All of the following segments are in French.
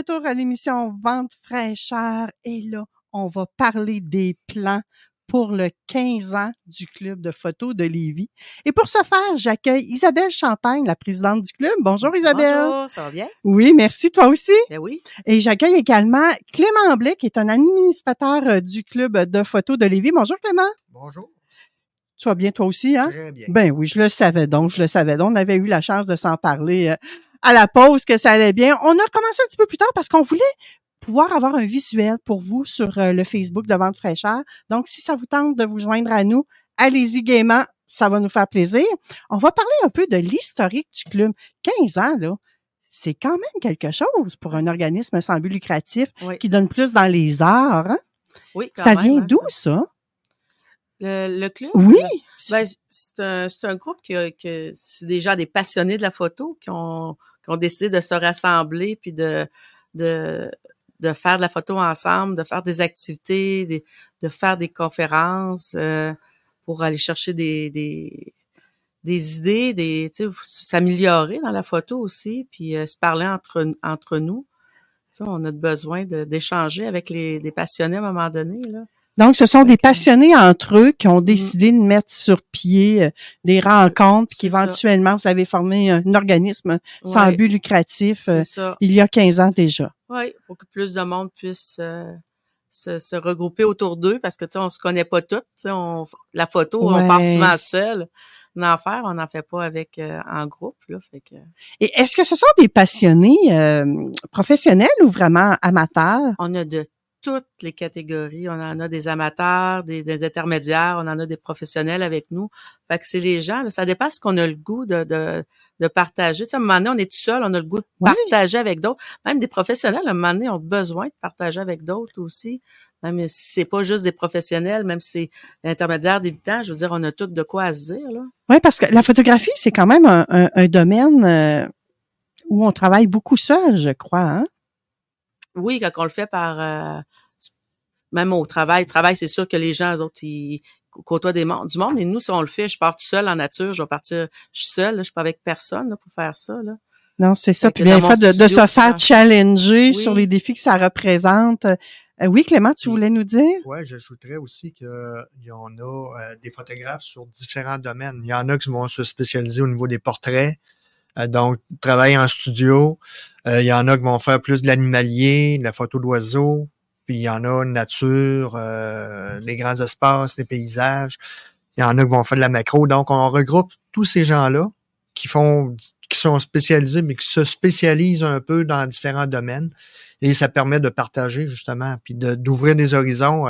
Retour à l'émission Vente fraîcheur et là, on va parler des plans pour le 15 ans du club de photo de Lévis. Et pour ce faire, j'accueille Isabelle Champagne, la présidente du club. Bonjour Isabelle. Bonjour, ça va bien? Oui, merci, toi aussi. Ben oui. Et j'accueille également Clément Blais, qui est un administrateur euh, du club de photo de Lévis. Bonjour Clément. Bonjour. Tu vas bien toi aussi, hein? Très bien. Ben oui, je le savais donc, je le savais donc. On avait eu la chance de s'en parler euh, à la pause que ça allait bien. On a recommencé un petit peu plus tard parce qu'on voulait pouvoir avoir un visuel pour vous sur euh, le Facebook de Vente fraîcheur. Donc, si ça vous tente de vous joindre à nous, allez-y gaiement, ça va nous faire plaisir. On va parler un peu de l'historique du club. 15 ans, là, c'est quand même quelque chose pour un organisme sans but lucratif Oui. qui donne plus dans les arts. hein? Oui, quand Ça même, vient hein, d'où, ça? ça? Le, le club? Oui. Ben, c'est un, c'est un groupe qui a- que c'est des gens, des passionnés de la photo qui ont, qui ont décidé de se rassembler puis de, de, de faire de la photo ensemble, de faire des activités, des- de faire des conférences euh, pour aller chercher des, des, des idées, des, tu sais, s'améliorer dans la photo aussi, puis euh, se parler entre, entre nous. Tu sais, on a besoin d'échanger avec les, des passionnés à un moment donné. Là. Donc, ce sont des passionnés entre eux qui ont décidé de mettre sur pied euh, des rencontres, puis qu'éventuellement, vous avez formé un organisme sans but lucratif euh, il y a 15 ans déjà. Oui, pour que plus de monde puisse euh, se, se regrouper autour d'eux parce que tu sais, on se connaît pas toutes. On, la photo, Ouais. on part souvent seul. On en fait, on n'en fait pas avec euh, en groupe. Là, fait que, Et est-ce que ce sont des passionnés euh, professionnels ou vraiment amateurs? on a de toutes les catégories. On en a des amateurs, des, des intermédiaires, on en a des professionnels avec nous. Fait que c'est les gens, là, ça dépasse ce qu'on a le goût de, de, de partager. Tu sais, à un moment donné, on est tout seul, on a le goût de partager avec d'autres. Même des professionnels, à un moment donné, ont besoin de partager avec d'autres aussi. Même si c'est pas juste des professionnels, même si c'est intermédiaires, débutants, je veux dire, on a tout de quoi à se dire, là. Oui, parce que la photographie, c'est quand même un, un- un domaine euh, où on travaille beaucoup seul, je crois. Hein? Oui, quand on le fait par euh, même au travail, travail, c'est sûr que les gens, eux autres, ils côtoient des mondes, du monde, mais nous, si on le fait, je pars tout seul en nature, je vais partir, je suis seule, là, je suis pas avec personne là, pour faire ça. Là. Non, c'est ça. Puis bien fait de, se faire challenger Oui. sur les défis que ça représente. Euh, oui, Clément, tu voulais nous dire? Ouais, j'ajouterais aussi qu'il y en a euh, des photographes sur différents domaines. Il y en a qui vont se spécialiser au niveau des portraits, donc travailler en studio. Euh, il y en a qui vont faire plus de l'animalier, de la photo d'oiseaux. Puis il y en a nature, euh, les grands espaces, les paysages. Il y en a qui vont faire de la macro. Donc on regroupe tous ces gens-là qui font, qui sont spécialisés, mais qui se spécialisent un peu dans différents domaines. Et ça permet de partager, justement, puis d'ouvrir des horizons.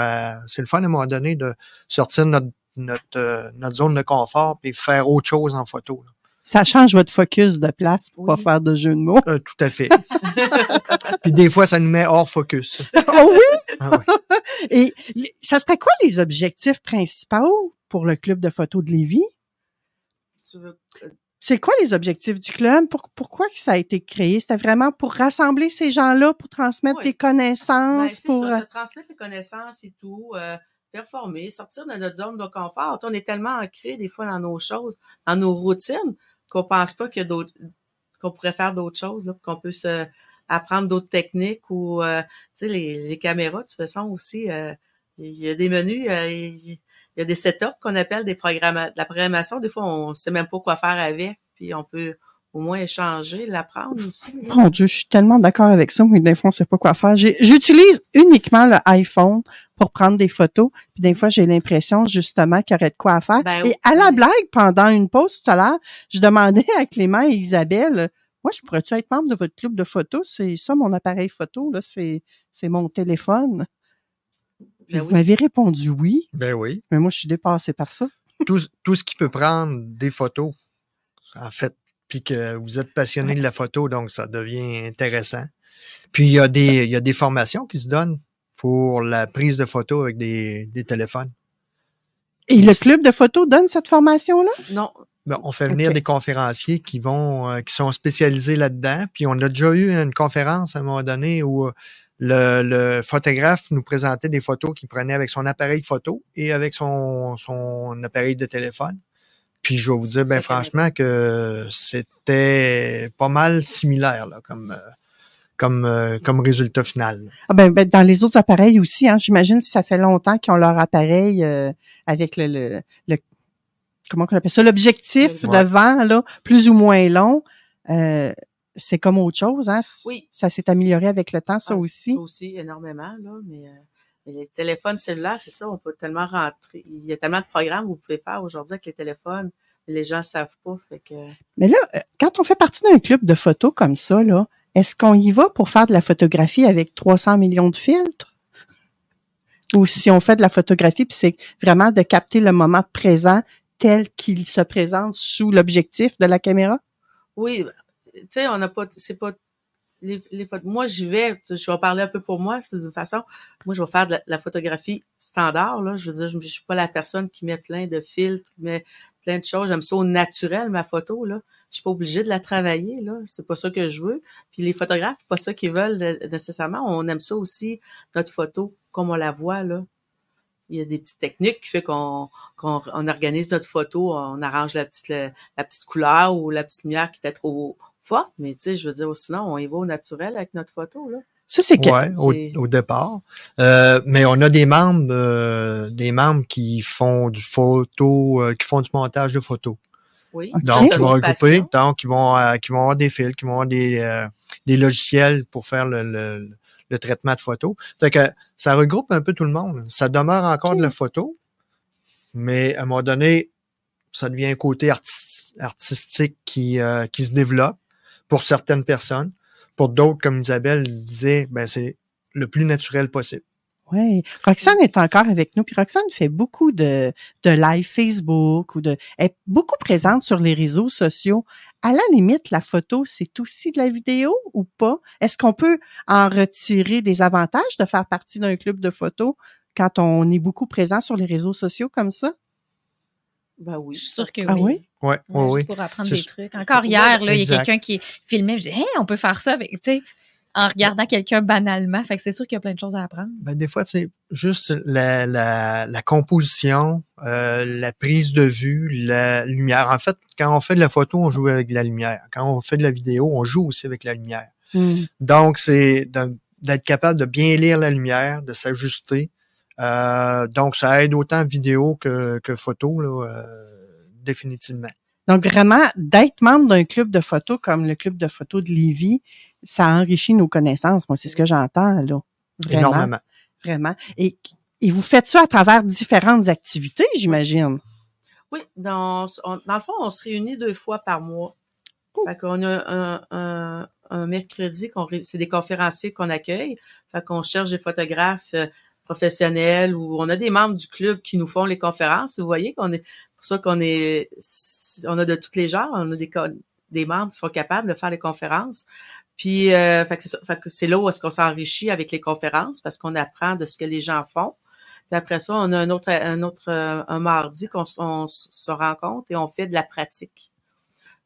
C'est le fun, à un moment donné, de sortir de notre, notre, euh, notre zone de confort puis faire autre chose en photo. là. Ça change votre focus de place pour pas faire de jeu de mots. Euh, tout à fait. puis des fois, ça nous met hors focus. oh oui! Ah. Et ça serait quoi les objectifs principaux pour le club de photo de Lévis? Veux- C'est quoi les objectifs du club? Pour- pourquoi que ça a été créé? C'était vraiment pour rassembler ces gens-là, pour transmettre Oui. des Ben, connaissances, c'est pour... ça, euh, se transmettre les connaissances et tout, euh, performer, sortir de notre zone de confort. Tu sais, on est tellement ancré des fois dans nos choses, dans nos routines, qu'on pense pas qu'il y a d'autres, qu'on pourrait faire d'autres choses, qu'on peut se apprendre d'autres techniques ou, euh, tu sais, les, les caméras, de toute façon aussi, euh, il y a des menus, euh, il y a des setups qu'on appelle des programmes, de la programmation. Des fois, on sait même pas quoi faire avec, puis on peut, au moins échanger, l'apprendre aussi. là. Mon Dieu, je suis tellement d'accord avec ça, mais des fois, on sait pas quoi faire. J'ai- J'utilise uniquement le iPhone pour prendre des photos. Puis des fois, j'ai l'impression justement qu'il y aurait de quoi à faire. Ben et oui. à la blague, pendant une pause tout à l'heure, je demandais à Clément et Isabelle, moi, je pourrais-tu être membre de votre club de photos? C'est ça, mon appareil photo, là, c'est, c'est mon téléphone. Ben vous oui. m'avez répondu oui, Ben oui. mais moi, je suis dépassée par ça. Tout, tout ce qui peut prendre des photos, en fait, puis que vous êtes passionné de la photo, donc ça devient intéressant. Puis il y a des, il y a des formations qui se donnent pour la prise de photos avec des, des téléphones. Et le club de photos donne cette formation-là? Non, Ben, on fait venir des conférenciers qui vont, euh, qui sont spécialisés là-dedans. Puis on a déjà eu une conférence à un moment donné où euh, le, le photographe nous présentait des photos qu'il prenait avec son appareil photo et avec son, son appareil de téléphone. Puis je vais vous dire, ben franchement, que c'était pas mal similaire là, comme, euh, comme, euh, comme résultat final. Ah ben, ben, dans les autres appareils aussi, hein, j'imagine si ça fait longtemps qu'ils ont leur appareil euh, avec le, le, le- comment on appelle ça, l'objectif Ouais. devant, là, plus ou moins long, euh, c'est comme autre chose, hein. Oui. Ça s'est amélioré avec le temps, ça Ah, aussi. Ça aussi, énormément, là, mais, euh, mais les téléphones cellulaires, c'est ça, on peut tellement rentrer. Il y a tellement de programmes que vous pouvez faire aujourd'hui avec les téléphones, les gens savent pas, fait que... Mais là, euh, quand on fait partie d'un club de photos comme ça, là, est-ce qu'on y va pour faire de la photographie avec 300 millions de filtres? Ou si on fait de la photographie, puis c'est vraiment de capter le moment présent tel qu'il se présente sous l'objectif de la caméra? Oui, tu sais, on n'a pas, c'est pas, les, les photos- moi, j'y vais, je vais parler un peu pour moi, c'est de façon, moi, je vais faire de la, photographie standard, là, je veux dire, je, je suis pas la personne qui met plein de filtres, qui met plein de choses, j'aime ça au naturel, ma photo, là, je suis pas obligée de la travailler, là, c'est pas ça que je veux, puis les photographes, pas ça qu'ils veulent nécessairement, on aime ça aussi, notre photo, comme on la voit, là, il y a des petites techniques qui fait qu'on qu'on on organise notre photo, on arrange la petite la, la petite couleur ou la petite lumière qui était trop forte, mais tu sais, je veux dire, sinon on y va au naturel avec notre photo là. Ça, c'est que, Ouais, au, au départ. Euh, mais on a des membres, euh, des membres qui font du photo, euh, qui font du montage de photos. Oui. Ok. Donc, ils c'est vont regrouper, donc ils vont, euh, qui vont avoir des fils, qui vont avoir des, euh, des logiciels pour faire le, le, le traitement de photos. Fait que ça regroupe un peu tout le monde. Ça demeure encore de la photo, mais à un moment donné, ça devient un côté artis- artistique qui, euh, qui se développe pour certaines personnes. Pour d'autres, comme Isabelle disait, ben c'est le plus naturel possible. Ouais. Roxane est encore avec nous, puis Roxane fait beaucoup de, de live Facebook ou de, elle est beaucoup présente sur les réseaux sociaux. À la limite, la photo, c'est aussi de la vidéo ou pas? Est-ce qu'on peut en retirer des avantages de faire partie d'un club de photos quand on est beaucoup présent sur les réseaux sociaux comme ça? Ben oui. Je suis sûre que Ah oui. oui? Ouais, Ouais, ouais, juste oui. pour apprendre des trucs. Encore hier, là, il y a quelqu'un qui filmait, je dis, hey, on peut faire ça avec, tu sais, en regardant quelqu'un banalement. Fait que c'est sûr qu'il y a plein de choses à apprendre. Ben, des fois, c'est juste la, la, la composition, euh, la prise de vue, la lumière. En fait, quand on fait de la photo, on joue avec la lumière. Quand on fait de la vidéo, on joue aussi avec la lumière. Hmm. Donc, c'est d'être capable de bien lire la lumière, de s'ajuster. Euh, donc, ça aide autant vidéo que, que photo, là, euh, définitivement. Donc, vraiment, d'être membre d'un club de photos comme le club de photos de Lévis, ça enrichit nos connaissances. Moi, c'est ce que j'entends, là. Vraiment. Énormément. Vraiment. Et, et vous faites ça à travers différentes activités, j'imagine. Oui, dans, on- dans le fond, on se réunit deux fois par mois. Oh. Fait qu'on a un, un, un mercredi, qu'on c'est des conférenciers qu'on accueille. Fait qu'on cherche des photographes euh, professionnels ou on a des membres du club qui nous font les conférences. Vous voyez qu'on est pour ça qu'on est on a de tous les genres, on a des des membres qui sont capables de faire les conférences. Puis euh, fait que c'est là où est-ce qu'on s'enrichit avec les conférences parce qu'on apprend de ce que les gens font. Puis après ça, on a un autre, un autre, euh, un mardi qu'on se- on se rencontre et on fait de la pratique.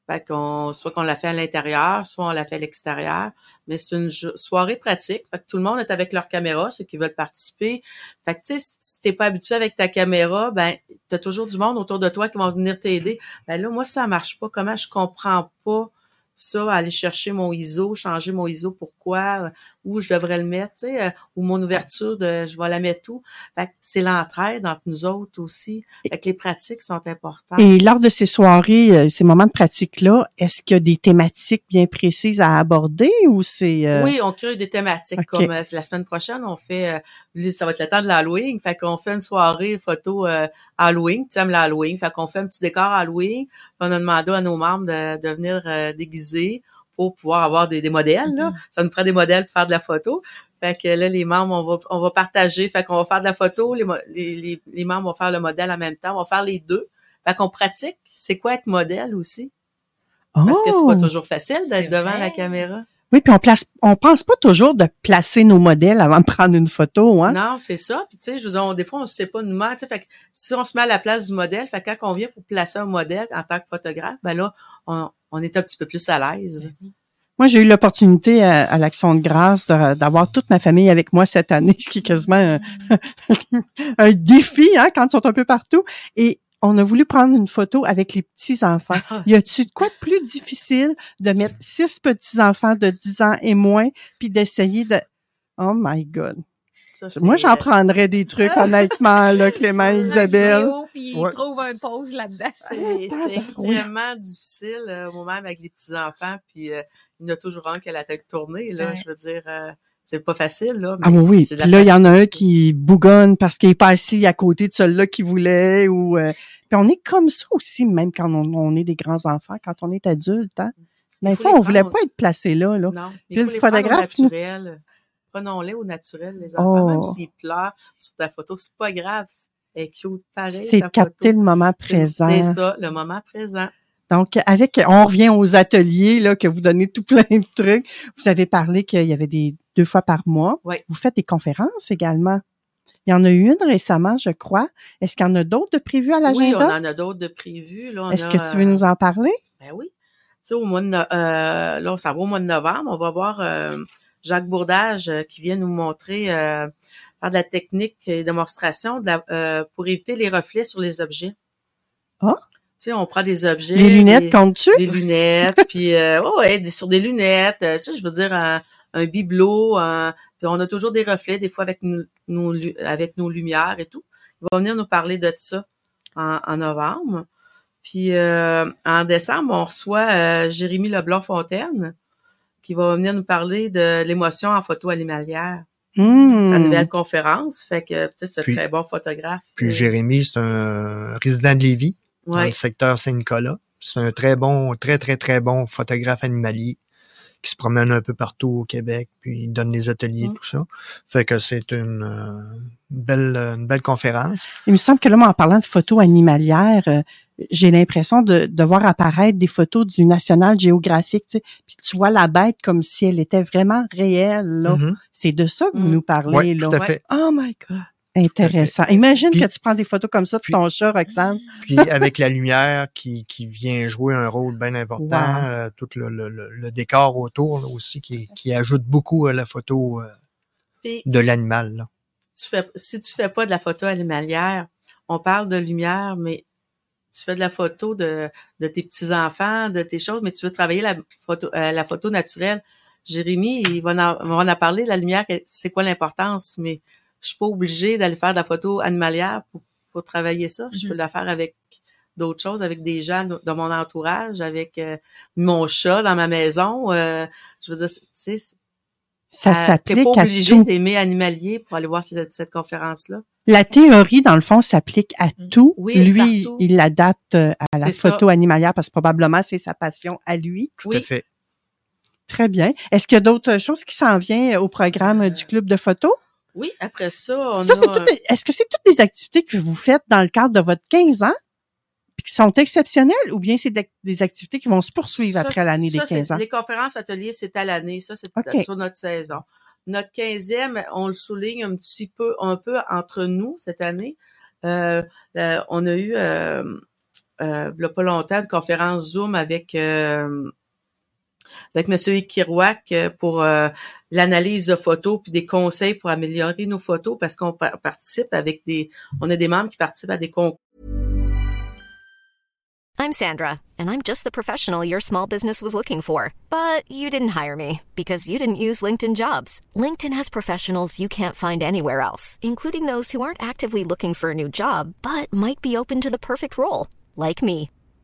Fait qu'on, soit qu'on l'a fait à l'intérieur, soit on l'a fait à l'extérieur. Mais c'est une soirée pratique. Fait que tout le monde est avec leur caméra, ceux qui veulent participer. Fait que, tu sais, si t'es pas habitué avec ta caméra, ben, t'as toujours du monde autour de toi qui vont venir t'aider. Ben là, moi, ça marche pas. Comment je comprends pas ça, aller chercher mon ISO, changer mon ISO, pourquoi, euh, où je devrais le mettre, tu sais, euh, ou mon ouverture, de, je vais la mettre où. Fait que c'est l'entraide entre nous autres aussi. Fait que les pratiques sont importantes. Et lors de ces soirées, euh, ces moments de pratique-là, est-ce qu'il y a des thématiques bien précises à aborder ou c'est... euh, Oui, on crée des thématiques comme euh, la semaine prochaine, on fait euh, ça va être le temps de l'Halloween, fait qu'on fait une soirée photo Halloween, tu aimes l'Halloween, fait qu'on fait un petit décor Halloween, on a demandé à nos membres de, de venir euh, déguiser pour pouvoir avoir des, des modèles là. Ça nous prend des modèles pour faire de la photo. Fait que là les membres on va on va partager, fait qu'on va faire de la photo, les, membres vont faire le modèle en même temps, on va faire les deux. Fait qu'on pratique, c'est quoi être modèle aussi? Parce que c'est pas Oh! toujours facile d'être devant la caméra. Oui, puis on place, on pense pas toujours de placer nos modèles avant de prendre une photo, hein? Non, c'est ça. Puis tu sais, je veux dire, on- des fois, on ne sait pas nous-mêmes. tu sais, Fait que si on se met à la place du modèle, fait que quand on vient pour placer un modèle en tant que photographe, ben là, on, on est un petit peu plus à l'aise. Moi, j'ai eu l'opportunité à, à l'Action de grâce d'avoir toute ma famille avec moi cette année, ce qui est quasiment un, un défi, hein, quand ils sont un peu partout. Et on a voulu prendre une photo avec les petits-enfants. Y a-tu de quoi de plus difficile de mettre six petits-enfants de 10 ans et moins, puis d'essayer de... Oh my God. Ça, Moi, j'en prendrais des trucs, honnêtement, là, Clément et Isabelle. Puis il Ouais. trouve un pause là-dedans. C'est extrêmement difficile, euh, moi-même, avec les petits-enfants. Puis euh, il y en a toujours un qui a la tête tournée, là. Ouais. Je veux dire, euh, c'est pas facile, là. Ah oui, c'est là, il y en a un qui bougonne parce qu'il est pas assis à côté de celui-là qu'il voulait. Ou, euh, Puis on est comme ça aussi, même quand on, on est des grands-enfants, quand on est adulte. Hein? Des fois, on voulait prendre- pas être placé là. là. Non, Puis le au photographe, naturel. Prenons-les au naturel, les enfants. Oh. Même s'ils pleurent sur ta photo, c'est pas grave. Elle est cute, pareil, C'est capter photo. le moment C'est- présent. C'est ça, le moment présent. Donc, avec, on revient aux ateliers, là, que vous donnez tout plein de trucs. Vous avez parlé qu'il y avait des deux fois par mois. Oui. Vous faites des conférences également. Il y en a eu une récemment, je crois. Est-ce qu'il y en a d'autres de prévues à Oui, on l'agenda? en a d'autres de on Est-ce a, que tu veux euh, nous en parler? Ben oui. Tu sais, au mois de, no- euh, là, ça va au mois de novembre, on va voir euh, Jacques Bourdage euh, qui vient nous montrer euh, faire de la technique et démonstration de la- euh, pour éviter les reflets sur les objets. Ah. Tu sais, on prend des objets. Les lunettes des- comptent-tu? des lunettes, puis euh, ouais, ouais, des, sur des lunettes, euh, tu sais, je veux dire un, un bibelot, un- puis on a toujours des reflets des fois avec nos lu- avec nos lumières et tout. Il va venir nous parler de ça en, en novembre. Puis euh, en décembre, on reçoit euh, Jérémy Leblanc Fontaine qui va venir nous parler de l'émotion en photo animalière. Hmm. Sa nouvelle conférence, fait que tu sais, c'est un Puis- très bon photographe. Puis Jérémy, c'est un résident de Lévis, dans ouais. le secteur Saint-Nicolas. C'est un très bon, très, très, très bon photographe animalier qui se promène un peu partout au Québec, puis il donne des ateliers, Mm. tout ça. Fait que c'est une, euh, belle, une belle conférence. Il me semble que là, moi, en parlant de photos animalières, euh, j'ai l'impression de, de voir apparaître des photos du National Geographic, tu sais, puis tu vois la bête comme si elle était vraiment réelle, là. Mhm. C'est de ça que vous Mhm. nous parlez, là. tout à fait. Oh my God! Intéressant. Imagine Puis- que tu prends des photos comme ça de puis- ton chat, Roxane. Puis avec la lumière qui, qui vient jouer un rôle bien important, Wow. euh, tout le, le, le, le décor autour là, aussi qui, qui ajoute beaucoup à la photo euh, Puis de l'animal. là. tu fais, si tu fais pas de la photo animalière, on parle de lumière, mais tu fais de la photo de, de tes petits-enfants, de tes choses, mais tu veux travailler la photo, euh, la photo naturelle. Jérémy, il va en, va en parler, la lumière, c'est quoi l'importance, mais je suis pas obligée d'aller faire de la photo animalière pour, pour travailler ça. Je Mhm. peux la faire avec d'autres choses, avec des gens de, de mon entourage, avec euh, mon chat dans ma maison. euh, je veux dire, tu sais, Ça s'applique pas à obligé d'aimer animalier pour aller voir cette, cette conférence-là. La théorie, dans le fond, s'applique à tout. Oui, lui, partout. il l'adapte euh, à la ça. photo animalière parce que probablement c'est sa passion à lui. Tout Oui. à fait. Très bien. Est-ce qu'il y a d'autres choses qui s'en viennent au programme euh, du club de photo? Oui, après ça, on Ça, c'est a... Est-ce que c'est toutes les activités que vous faites dans le cadre de votre 15 ans puis qui sont exceptionnelles ou bien c'est des- activités qui vont se poursuivre ça, après l'année des ça, c'est- 15 ans? Les conférences, ateliers, c'est à l'année. Ça, c'est OK. sur notre saison. Notre 15e, on le souligne un petit peu, un peu entre nous cette année. Euh, euh, on a eu, euh, euh, il y a pas longtemps, une conférence Zoom avec euh, avec Kirouac euh, pour euh, l'analyse de photos puis des conseils pour améliorer nos photos parce qu'on par- participe avec des, on a des membres qui participent à des concours I'm Sandra, and I'm just the professional your small business was looking for. But you didn't hire me because you didn't use LinkedIn jobs. LinkedIn has professionals you can't find anywhere else, including those who aren't actively looking for a new job but might be open to the perfect role, like me.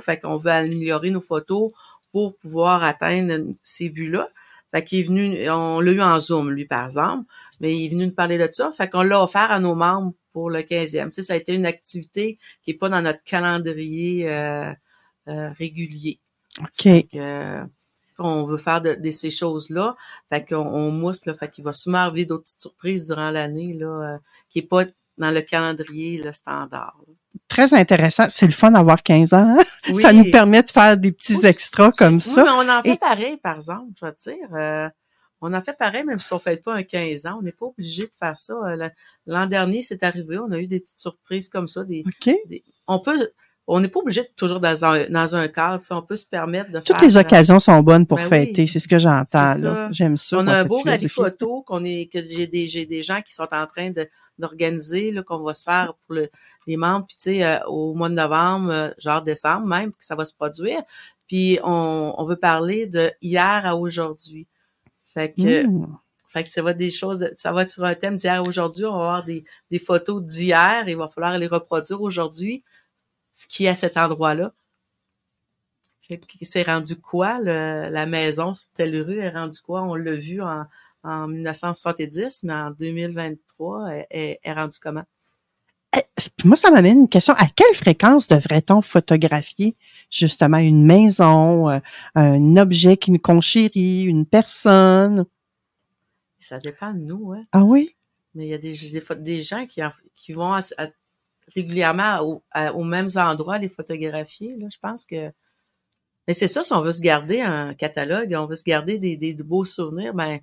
Fait qu'on veut améliorer nos photos pour pouvoir atteindre ces buts-là. Fait qu'il est venu, on l'a eu en Zoom, lui, par exemple, mais il est venu nous parler de ça. Fait qu'on l'a offert à nos membres pour le 15e. Tu sais, ça a été une activité qui est pas dans notre calendrier euh, euh, régulier. OK. Fait que, euh, on veut faire de, de ces choses-là. Fait qu'on on mousse, là. Fait qu'il va sûrement arriver d'autres petites surprises durant l'année, là, euh, qui est pas dans le calendrier, le standard. Très intéressant. C'est le fun d'avoir 15 ans. hein? Oui. Ça nous permet de faire des petits Oui, extras comme Oui, ça. mais on en fait Et- pareil, par exemple, je vais te dire. euh, on en fait pareil, même si on ne fait pas un 15 ans. On n'est pas obligé de faire ça. Euh, la- L'an dernier, c'est arrivé. On a eu des petites surprises comme ça. Des- on peut, on n'est pas obligé de toujours dans un, dans un cadre. On peut se permettre de Toutes faire. les occasions sont bonnes pour Ben oui. fêter. C'est ce que j'entends. J'aime ça. On a un beau rallye photo qu'on est, que j'ai des, des gens qui sont en train de, d'organiser, qu'on va se faire pour le- les membres, puis tu sais, euh, au mois de novembre, euh, genre décembre même, que ça va se produire. Puis on, on veut parler de hier à aujourd'hui. Fait que, Mm. fait que ça va être des choses, de- ça va être sur un thème d'hier à aujourd'hui. On va avoir des, des photos d'hier. Il va falloir les reproduire aujourd'hui. Ce qui est à cet endroit-là. C'est rendu quoi, le- la maison sur telle rue est rendu quoi? On l'a vu en, en 1970, mais en 2023, elle, elle est rendue comment? Eh, Moi, ça m'amène une question. À quelle fréquence devrait-on photographier justement une maison, euh, un objet qui nous conchérit, une personne? Ça dépend de nous, hein. Ah oui? Mais il y a des, des, gens qui, en- qui vont à- à- régulièrement au- à- aux mêmes endroits les photographier. Là. Je pense que. Mais c'est ça, si on veut se garder un catalogue, on veut se garder des, des beaux souvenirs, ben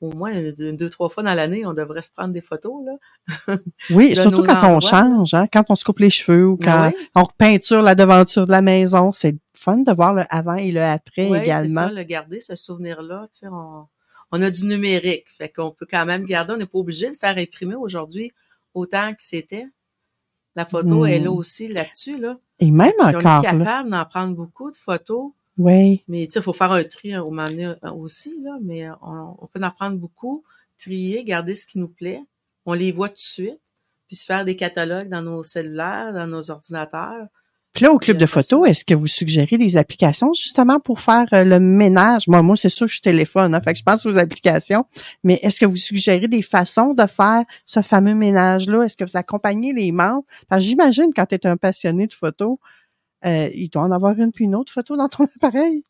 au moins une, deux, trois fois dans l'année, on devrait se prendre des photos. Là. Oui, surtout quand on change, hein, quand on se coupe les cheveux ou quand oui. on repeinture la devanture de la maison. C'est fun de voir le avant et le après Oui, c'est également. ça, le garder, ce souvenir-là. tu sais, On, on a du numérique, fait qu'on peut quand même garder. On n'est pas obligé de faire imprimer aujourd'hui autant que c'était. La photo Hmm. est là aussi là-dessus. Là. Et même Puis on est encore, capable d'en prendre beaucoup de photos. Oui. Mais tu sais, il faut faire un tri hein, au moment donné, euh, aussi, là, mais on, on peut en prendre beaucoup, trier, garder ce qui nous plaît. On les voit tout de suite, puis se faire des catalogues dans nos cellulaires, dans nos ordinateurs. Puis là, au club de photos, est-ce que vous suggérez des applications justement pour faire euh, le ménage? Moi, moi, c'est sûr que je téléphone, hein, fait que je pense aux applications. Mais est-ce que vous suggérez des façons de faire ce fameux ménage-là? Est-ce que vous accompagnez les membres? Parce que j'imagine quand tu es un passionné de photos, euh, il doit en avoir une puis une autre photo dans ton appareil.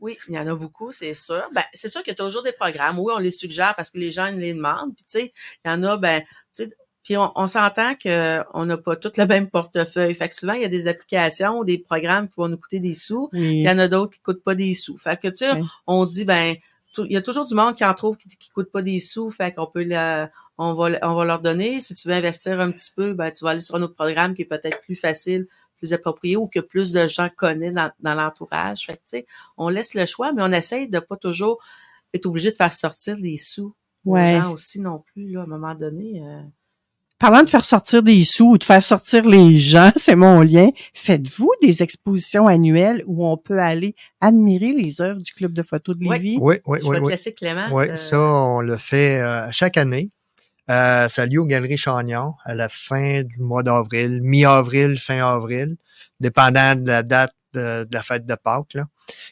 Oui, il y en a beaucoup, c'est sûr. Ben, c'est sûr qu'il y a toujours des programmes. Oui, on les suggère parce que les gens les demandent. Puis tu sais, il y en a, ben, tu sais, puis on, on s'entend que on n'a pas tout le même portefeuille. Fait que souvent, il y a des applications ou des programmes qui vont nous coûter des sous. Puis il y en a d'autres qui coûtent pas des sous. Fait que tu sais, Oui. on dit ben il y a toujours du monde qui en trouve qui, qui coûte pas des sous, fait qu'on peut la- on va on va leur donner. Si tu veux investir un petit peu, ben tu vas aller sur un autre programme qui est peut-être plus facile, plus approprié ou que plus de gens connaissent dans, dans l'entourage. Fait que tu sais, on laisse le choix, mais on essaye de pas toujours être obligé de faire sortir des sous Ouais. aux gens aussi non plus là à un moment donné. euh, Parlant de faire sortir des sous ou de faire sortir les gens, c'est mon lien. Faites-vous des expositions annuelles où on peut aller admirer les œuvres du club de photos de. Lévis? Oui, oui, je oui. vais te oui. laisser Clément. Oui, euh, ça, on le fait euh, chaque année. Euh, ça a lieu aux Galeries Chagnon à la fin du mois d'avril, mi-avril, fin avril, dépendant de la date de, de la fête de Pâques. Là.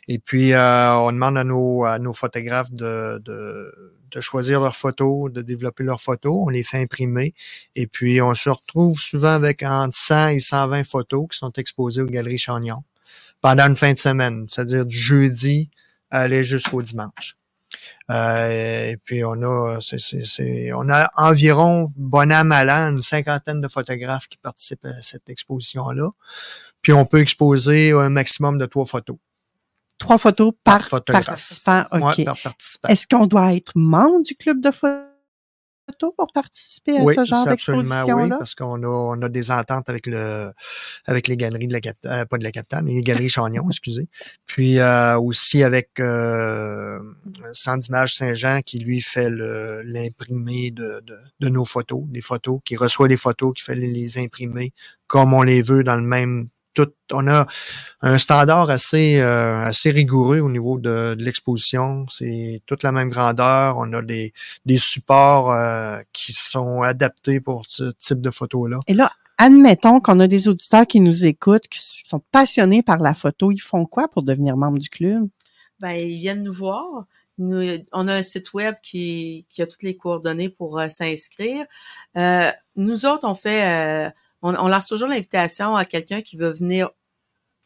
Et puis, euh, on demande à nos, à nos photographes de, de, de choisir leurs photos, de développer leurs photos. On les fait imprimer. Et puis, on se retrouve souvent avec entre 100 et 120 photos qui sont exposées aux Galeries Chagnon pendant une fin de semaine, c'est-à-dire du jeudi aller jusqu'au dimanche. Euh, et puis on a, on a environ, bon an, mal an, une cinquantaine de photographes qui participent à cette exposition-là. Puis on peut exposer un maximum de trois photos Trois photos par, participant. OK. Ouais, par participant. Est-ce qu'on doit être membre du club de photo pour participer à oui, ce genre absolument oui, d'exposition-là? parce qu'on a, on a des ententes avec le, avec les galeries de la capitale, pas de la capitale, mais les galeries Chagnon, excusez. Puis euh, aussi avec euh, Centre Saint-Jean qui lui fait l'imprimé de, de, de nos photos, des photos, qui reçoit les photos, qui fait les, les imprimer comme on les veut dans le même. Tout, on a un standard assez euh, assez rigoureux au niveau de, de l'exposition. C'est toute la même grandeur. On a des, des supports euh, qui sont adaptés pour ce type de photos-là. Et là, admettons qu'on a des auditeurs qui nous écoutent, qui sont passionnés par la photo. Ils font quoi pour devenir membre du club? Ben, ils viennent nous voir. Nous- on a un site web qui, qui a toutes les coordonnées pour euh, s'inscrire. Euh, nous autres, on fait, euh, on, on lance toujours l'invitation à quelqu'un qui veut venir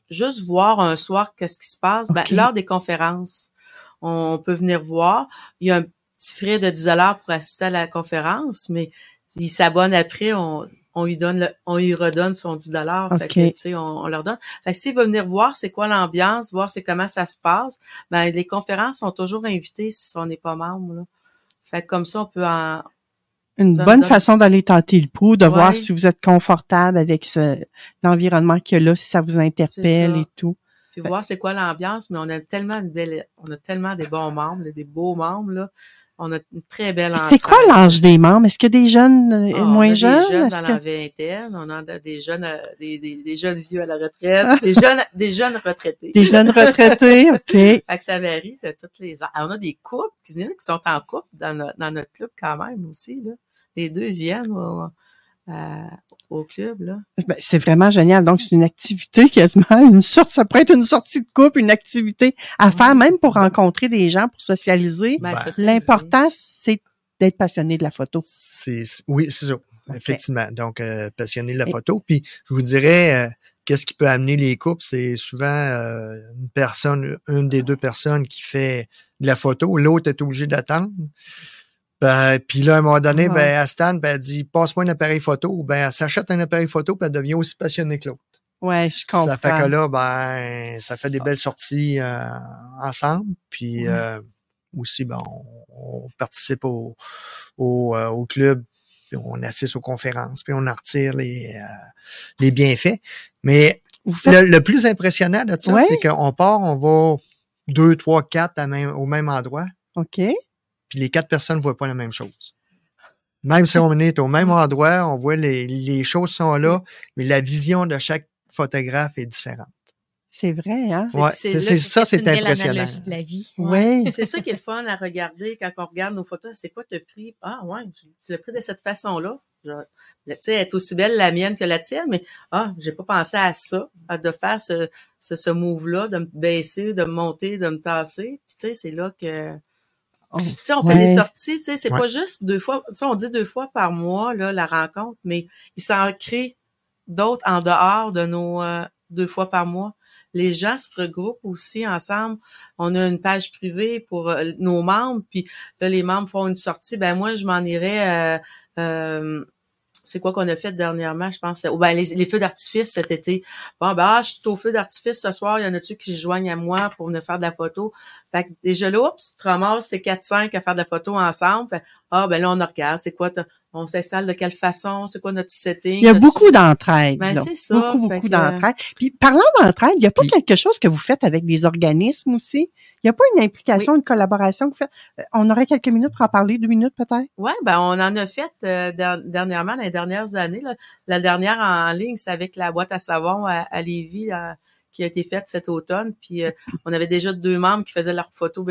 juste voir un soir qu'est-ce qui se passe. Ben, lors des conférences, on peut venir voir. Il y a un petit frais de 10 dollars pour assister à la conférence, mais il s'abonne après, on, on lui donne, le- on lui redonne son 10 dollars. On, on leur donne. Fait s'il veut venir voir c'est quoi l'ambiance, voir c'est comment ça se passe, ben les conférences sont toujours invitées si on n'est pas membre. Là. Fait que comme ça, on peut en. Une bonne façon d'aller tenter le pouls, de Ouais. voir si vous êtes confortable avec ce- l'environnement qu'il y a là, si ça vous interpelle ça. et tout. Puis voir c'est quoi l'ambiance, mais on a tellement une belle, on a tellement des bons membres, là, des beaux membres là. On a une très belle C'est quoi l'âge des membres? Est-ce qu'il y a des jeunes euh, Ah, on moins a jeunes? Des jeunes dans que- la vingtaine, on a des jeunes, euh, des, des, des jeunes vieux à la retraite, des jeunes, des jeunes retraités. Des jeunes retraités, OK. Fait que ça varie de toutes les âges. On a des couples qui, sont en couple dans, dans notre club quand même aussi. Là. Les deux viennent au, euh, au club. Là. Ben, c'est vraiment génial. Donc, c'est une activité quasiment, une sorte, ça pourrait être une sortie de couple, une activité à faire même pour rencontrer des gens, pour socialiser. Ben, ça, c'est- L'important, c'est d'être passionné de la photo. C'est, c'est- oui, c'est ça. Effectivement. Donc, euh, passionné de la photo. Puis, je vous dirais, euh, qu'est-ce qui peut amener les couples? C'est souvent euh, une personne, une des deux personnes qui fait de la photo. L'autre est obligé d'attendre. Ben, puis là, à un moment donné, ben, elle se tanne, ben, elle dit, passe-moi un appareil photo. Ben, elle s'achète un appareil photo, puis elle devient aussi passionnée que l'autre. Ouais, je comprends. Ça fait que là, ben, ça fait des belles sorties euh, ensemble. Puis Ouais. euh, aussi, ben, on, on participe au, au, euh, au club, puis on assiste aux conférences, puis on en retire les, euh, les bienfaits. Mais faites- le, le plus impressionnant de ça, Ouais. c'est qu'on part, on va deux, trois, quatre à même, au même endroit, OK. Puis les quatre personnes ne voient pas la même chose. Même si on est au même endroit, on voit les, les choses sont là, mais la vision de chaque photographe est différente. C'est vrai, hein? Ouais, c'est ça, c'est impressionnant. de la vie. Oui. C'est ça qui est le fun à regarder quand on regarde nos photos. C'est quoi tu as pris? Ah ouais, tu l'as pris de cette façon-là. Tu sais, elle est aussi belle la mienne que la tienne, mais ah, j'ai pas pensé à ça, à de faire ce, ce, ce move-là, de me baisser, de me monter, de me tasser. Puis tu sais, c'est là que tu sais, on fait Ouais. des sorties, tu sais, c'est Ouais. pas juste deux fois, tu sais, on dit deux fois par mois, là, la rencontre, mais il s'en crée d'autres en dehors de nos euh, deux fois par mois. Les gens se regroupent aussi ensemble. On a une page privée pour euh, nos membres, puis là, les membres font une sortie. Ben moi, je m'en irais. euh, euh, c'est quoi qu'on a fait dernièrement, je pense? Oh, ben, les, feux d'artifice cet été. Bon, ben, ah, je suis au feu d'artifice ce soir. Il y en a-tu qui se joignent à moi pour venir faire de la photo? Fait que déjà là, oups, tu te ramasses ces 4-5 à faire de la photo ensemble. Fait, ah, ben là, on regarde. C'est quoi? On s'installe de quelle façon? C'est quoi notre setting? Il y a Notre- beaucoup d'entraide. Ben, c'est ça, Beaucoup, beaucoup que- d'entraide. Puis, parlant d'entraide, il n'y a pas quelque chose que vous faites avec des organismes aussi? Il n'y a pas une implication, une collaboration que vous faites? Euh, On aurait quelques minutes pour en parler, deux minutes peut-être? Ouais, ben on en a fait euh, der- dernièrement, dans les dernières années. là. La dernière en ligne, c'est avec la boîte à savon à, à Lévis là, qui a été faite cet automne. Puis euh, on avait déjà deux membres qui faisaient leurs photos.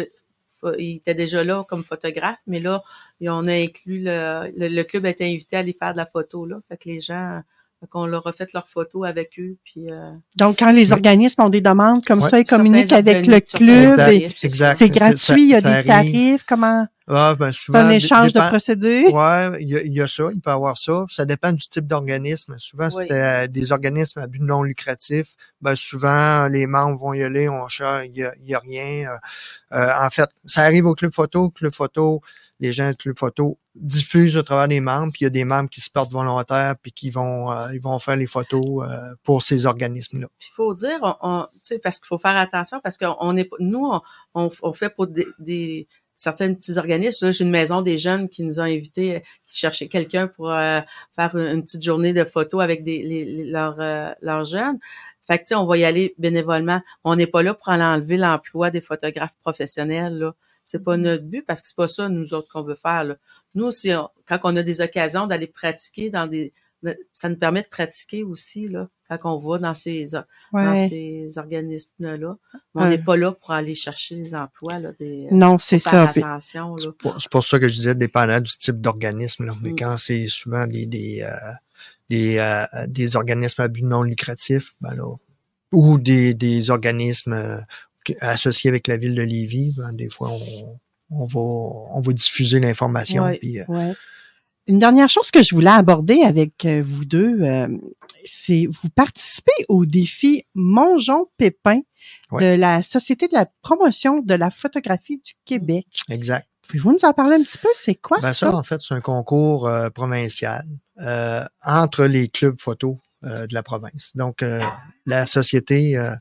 Ils étaient déjà là comme photographes, mais là, on a inclus le, le, le club a été invité à aller faire de la photo là. Fait que les gens qu'on leur a fait leurs photos avec eux. Puis, euh, Donc, quand les organismes ont des demandes comme Ouais. ça, ils communiquent avec le club. C'est gratuit, il y a des tarifs. Comment? Ah, ben, souvent, un échange de procédés. Ouais, il y, y a ça, il peut y avoir ça. Ça dépend du type d'organisme. Souvent, Oui. c'était euh, des organismes à but non lucratif. Ben, souvent, les membres vont y aller, on cherche, il y a, y a rien. Euh, euh, en fait, ça arrive au club photo, club photo, les gens du club photo diffusent au travers des membres, puis il y a des membres qui se portent volontaires, puis qui vont, euh, ils vont faire les photos euh, pour ces organismes-là. Il faut dire, on, on- parce qu'il faut faire attention, parce qu'on est, nous, on, on, on fait pour des, des certains petits organismes. J'ai une maison des jeunes qui nous ont invités, euh, qui cherchaient quelqu'un pour euh, faire une, une petite journée de photos avec des, les, les- leurs, euh, leurs jeunes. Fait que, on va y aller bénévolement. On n'est pas là pour aller enlever l'emploi des photographes professionnels, là. C'est pas notre but parce que c'est pas ça, nous autres, qu'on veut faire, là. Nous, si on- quand on a des occasions d'aller pratiquer dans des, ça nous permet de pratiquer aussi, là, quand on va dans ces, dans ces organismes-là. On Ouais. n'est pas là pour aller chercher les emplois, là, des, euh, Non, c'est ça. attention. C'est pour, ça que je disais dépendant du type d'organisme. là. Mais Mm. quand c'est souvent des des, euh, des, euh, des organismes à but non lucratif, ben là, ou des, des organismes euh, associés avec la ville de Lévis, ben, des fois on, on va on va diffuser l'information. Ouais. puis, euh, Ouais. Une dernière chose que je voulais aborder avec euh, vous deux, euh, c'est vous participez au défi Mongeon Pépin Ouais. de la Société de la promotion de la photographie du Québec. exact. Pouvez-vous nous en parler un petit peu? C'est quoi Ben ça? ça, en fait, c'est un concours euh, provincial euh, entre les clubs photo euh, de la province. Donc, euh, la société, euh,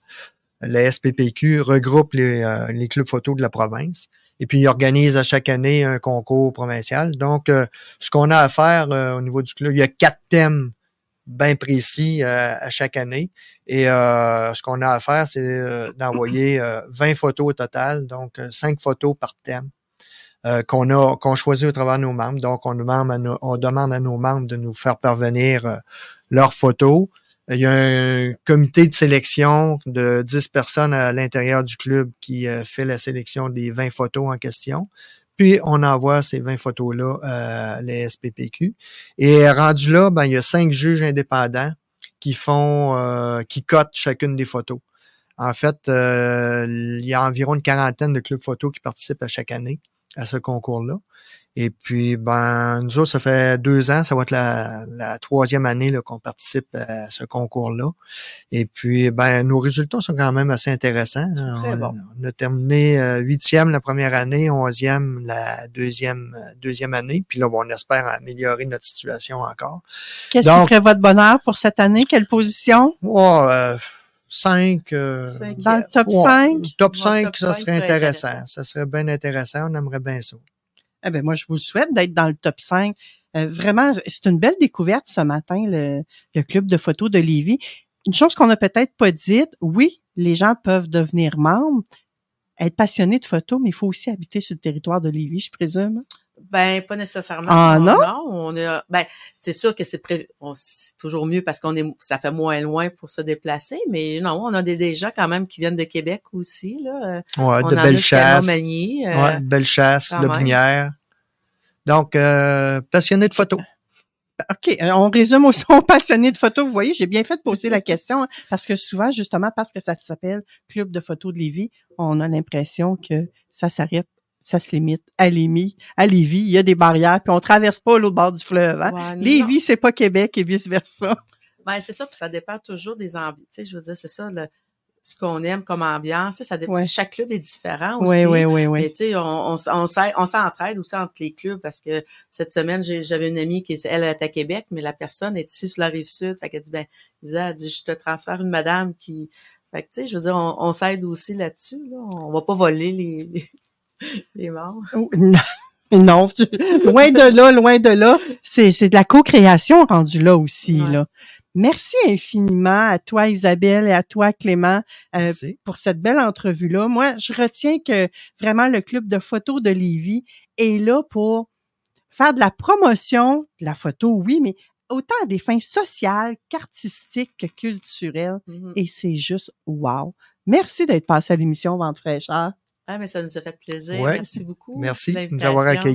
la SPPQ, regroupe les, euh, les clubs photo de la province et puis il organise à chaque année un concours provincial. Donc, euh, ce qu'on a à faire euh, au niveau du club, il y a quatre thèmes bien précis euh, à chaque année. Et euh, ce qu'on a à faire, c'est euh, d'envoyer euh, 20 photos au total, donc euh, 5 photos par thème euh, qu'on a qu'on choisit au travers de nos membres. Donc, on demande à nos, on demande à nos membres de nous faire parvenir euh, leurs photos. Il y a un comité de sélection de 10 personnes à l'intérieur du club qui euh, fait la sélection des 20 photos en question. Puis, on envoie ces 20 photos-là à les SPPQ. Et rendu là, ben, il y a cinq juges indépendants qui font, euh, qui cotent chacune des photos. En fait, euh, il y a environ une quarantaine de clubs photos qui participent à chaque année à ce concours-là. Et puis, ben, nous autres, ça fait deux ans, ça va être la, la troisième année là, qu'on participe à ce concours-là. Et puis, ben, nos résultats sont quand même assez intéressants. Très on, bon. on a terminé euh, huitième la première année, onzième la deuxième deuxième année. Puis là, bon, on espère améliorer notre situation encore. Qu'est-ce qui ferait votre bonheur pour cette année? Quelle position? Oh, euh, cinq. euh, Cinquième. Dans le top ouais, 5? Top Ouais, 5, top ça serait intéressant. intéressant. Ça serait bien intéressant. On aimerait bien ça. Eh ben moi, je vous le souhaite d'être dans le top 5. Euh, vraiment, c'est une belle découverte ce matin, le, le club de photos de Lévis. Une chose qu'on n'a peut-être pas dite, oui, les gens peuvent devenir membres, être passionnés de photos, mais il faut aussi habiter sur le territoire de Lévis, je présume. Ben, pas nécessairement. Ah, non? on ben, c'est sûr que c'est pré- toujours mieux parce qu'on est, ça fait moins loin pour se déplacer, mais non, on a des, des gens quand même qui viennent de Québec aussi, là. Euh, Ouais, on de euh, Ouais, belle chasse, quand le même. Binière. Donc, euh, passionné de photos. OK, euh, on résume aussi aux passionnés de photos. Vous voyez, j'ai bien fait de poser la question hein, parce que souvent, justement, parce que ça s'appelle Club de photos de Lévis, on a l'impression que ça s'arrête, ça se limite à Lévis. À Lévis, il y a des barrières, puis on traverse pas l'autre bord du fleuve. Hein? ouais. Lévis, c'est pas Québec et vice-versa. Ben, c'est ça, puis ça dépend toujours des ambiances. Tu sais, je veux dire, c'est ça, le, ce qu'on aime comme ambiance. Ça dépend. Ouais. Chaque club est différent aussi. Oui, oui, oui, Mais oui. tu sais, on, on, on, s'entraide aussi entre les clubs parce que cette semaine, j'avais une amie qui, elle, est à Québec, mais la personne est ici sur la rive sud. Fait qu'elle dit, ben, Isa, elle dit, je te transfère une madame qui, fait que tu sais, je veux dire, on, on s'aide aussi là-dessus, là. On va pas voler les, les, Oh, Non, non, tu- loin de là, loin de là. C'est, c'est de la co-création rendue là aussi. Ouais. Là. Merci infiniment à toi, Isabelle, et à toi, Clément, euh, pour cette belle entrevue-là. Moi, je retiens que vraiment le club de photos de Lévis est là pour faire de la promotion de la photo, oui, mais autant à des fins sociales qu'artistiques que culturelles. Mhm. Et c'est juste wow. Merci d'être passé à l'émission Vente fraîcheur. Ah, mais ça nous a fait plaisir. Ouais. Merci beaucoup. Merci de nous avoir accueillis.